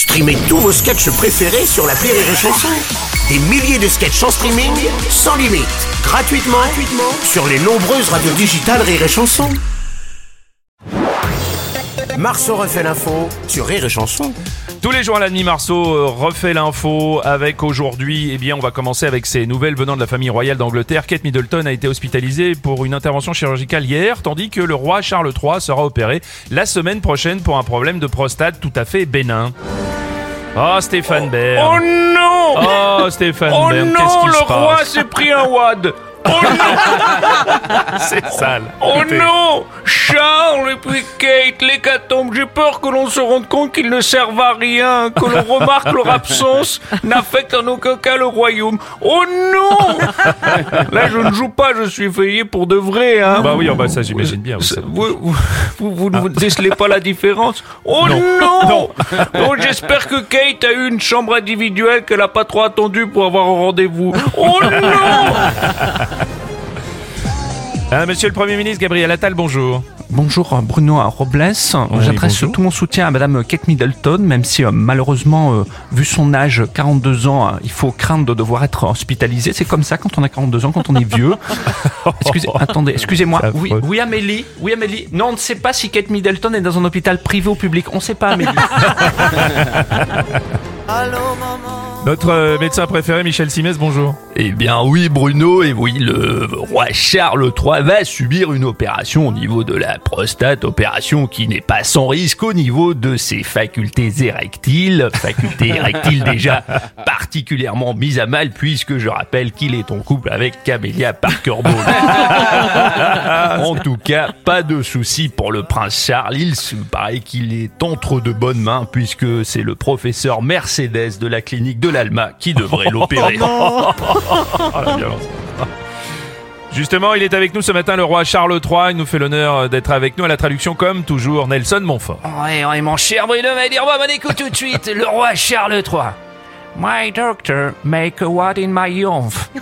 Streamez tous vos sketchs préférés sur la Rire et Chanson. Des milliers de sketchs en streaming, sans limite, gratuitement, gratuitement sur les nombreuses radios digitales Rire et Chanson. Marceau refait l'info sur Rire et Chanson. Tous les jours à la demi Marceau euh, refait l'info avec aujourd'hui, eh bien, on va commencer avec ces nouvelles venant de la famille royale d'Angleterre. Kate Middleton a été hospitalisée pour une intervention chirurgicale hier, tandis que le roi Charles III sera opéré la semaine prochaine pour un problème de prostate tout à fait bénin. Oh, Stéphane Bern. Oh non Oh, Stéphane Oh Bern, qu'est-ce qui le se roi passe s'est pris un wad Oh non C'est sale. Oh Écoutez. non Charles et puis Kate, l'hécatombe, j'ai peur que l'on se rende compte qu'ils ne servent à rien, que l'on remarque leur absence n'affecte en aucun cas le royaume. Oh non Là, je ne joue pas, je suis veillé pour de vrai, hein Bah oui, oh bah ça j'imagine bien. vous. Vous, vous, ne décelez pas la différence Oh Non. non, Non. Oh, J'espère que Kate a eu une chambre individuelle qu'elle n'a pas trop attendu pour avoir un rendez-vous. Oh non Ah, monsieur le Premier ministre Gabriel Attal, bonjour. Bonjour Bruno Robles, j'adresse tout mon soutien à Madame Kate Middleton, même si euh, malheureusement, euh, vu son âge, 42 ans, euh, il faut craindre de devoir être hospitalisé. C'est comme ça quand on a 42 ans, quand on est vieux. Excusez, attendez, excusez-moi. Oui, oui Amélie, oui Amélie. Non, on ne sait pas si Kate Middleton est dans un hôpital privé ou public. On ne sait pas Amélie. Notre euh, médecin préféré Michel Simès, bonjour. Eh bien oui Bruno, et oui le roi Charles III va subir une opération au niveau de la prostate, opération qui n'est pas sans risque au niveau de ses facultés érectiles, facultés érectiles déjà particulièrement mises à mal puisque je rappelle qu'il est en couple avec Camélia Parker Bowles. en tout cas, pas de souci pour le prince Charles, il se paraît qu'il est entre de bonnes mains puisque c'est le professeur Mercedes de la clinique de l'Alma qui devrait l'opérer. Oh, violence. Justement, il est avec nous ce matin, le roi Charles III. Il nous fait l'honneur d'être avec nous à la traduction, comme toujours, Nelson Montfort. Ouais, ouais, mon cher Bruno va dire, bon, bon, écoute tout de suite, le roi Charles III. My doctor make a what in my youth.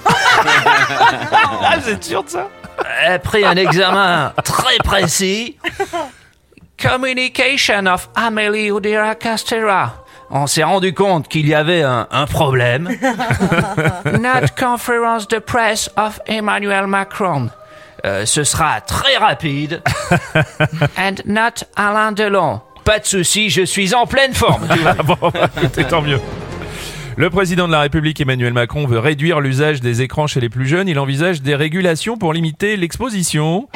Ah, vous êtes sûr de ça Après un examen très précis, communication of Amélie Oudéa Castera. On s'est rendu compte qu'il y avait un, un problème. Not conference de presse of Emmanuel Macron. Euh, ce sera très rapide. And not Alain Delon. Pas de souci, je suis en pleine forme. Ah bon, écoutez, tant mieux. Le président de la République Emmanuel Macron veut réduire l'usage des écrans chez les plus jeunes. Il envisage des régulations pour limiter l'exposition.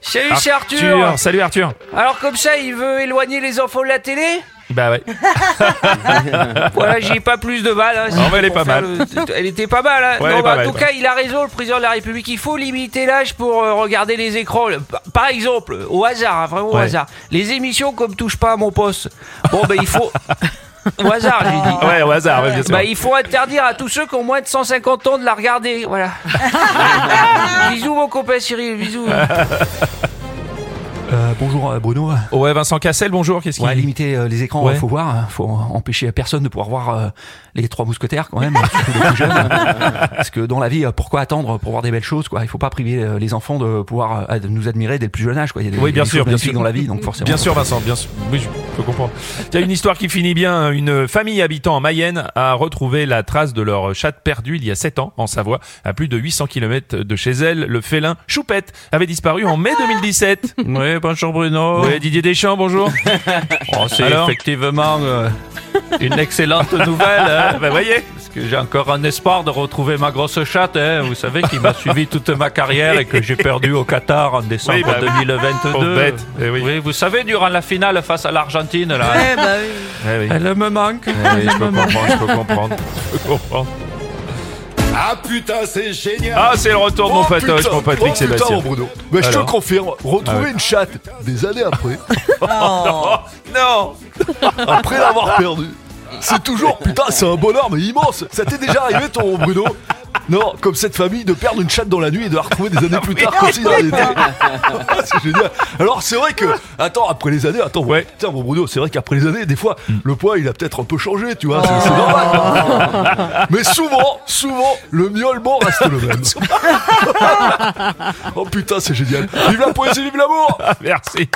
Salut, c'est Arthur. Salut Arthur. Alors comme ça, il veut éloigner les enfants de la télé? Bah ouais. Voilà, j'ai pas plus de balles. hein, Non, mais elle est pas mal. le- Elle était pas mal. hein. Ouais, Non, bah, pas en tout cas, il a raison, le président de la République. Il faut limiter l'âge pour euh, regarder les écrans. Par exemple, au hasard, hein, vraiment au Ouais. hasard. Les émissions comme Touche pas à mon poste. Bon, ben il faut. au hasard, j'ai dit. Ouais, au hasard, ouais, bien sûr. Bah, il faut interdire à tous ceux qui ont moins de 150 ans de la regarder. Voilà. bisous, mon copain Cyril. Bisous. Euh, bonjour euh, Bruno. Ouais, Vincent Cassel, bonjour. Qu'est-ce qu'il Ouais, limiter euh, les écrans, Ouais. euh, faut voir, hein. faut empêcher personne de pouvoir voir euh, les trois mousquetaires quand même, surtout les plus jeunes. hein. Parce que dans la vie, pourquoi attendre pour voir des belles choses quoi? Il faut pas priver les enfants de pouvoir euh, de nous admirer dès le plus jeune âge quoi. Il y a des, Oui, bien des sûr, bien sûr. dans la vie, donc forcément. Bien sûr, Vincent, bien sûr. Oui, je peux comprendre. Il y a une histoire qui finit bien. Une famille habitant en Mayenne a retrouvé la trace de leur chatte perdue il y a 7 ans en Savoie, à plus de 800 km de chez elle. Le félin Choupette avait disparu en mai 2017. Oui, bonjour Bruno. Ouais, Didier Deschamps, bonjour. Oh, c'est Alors effectivement euh, une excellente nouvelle. hein. Bah, voyez. Parce que j'ai encore un espoir de retrouver ma grosse chatte, hein. vous savez, qui m'a suivi toute ma carrière et que j'ai perdu au Qatar en décembre Oui, bah oui. 2022. Pauvre bête. Eh oui. Oui, vous savez, durant la finale face à l'Argentine, là, Eh oui. elle me manque. Eh oui, je peux comprendre, je peux comprendre. Je peux comprendre. Ah putain, c'est génial. Ah, c'est le retour de mon Oh, patoche, putain, mon Patrick oh, putain, Sébastien. mon Bruno. Mais je te confirme, retrouver Ah ouais. une chatte des années après, Non. Après l'avoir perdue, c'est toujours, putain, c'est un bonheur, mais immense. Ça t'est déjà arrivé, ton Bruno? Non, comme cette famille, de perdre une chatte dans la nuit et de la retrouver des années plus tard, comme si elle était. c'est génial. Alors, c'est vrai que, attends, après les années, attends, Ouais. putain, mon Bruno, c'est vrai qu'après les années, des fois, le poids, il a peut-être un peu changé, tu vois, c'est- c'est normal. Mais souvent, souvent, le miaulement reste le même. oh putain, c'est génial. Vive la poésie, vive l'amour Merci.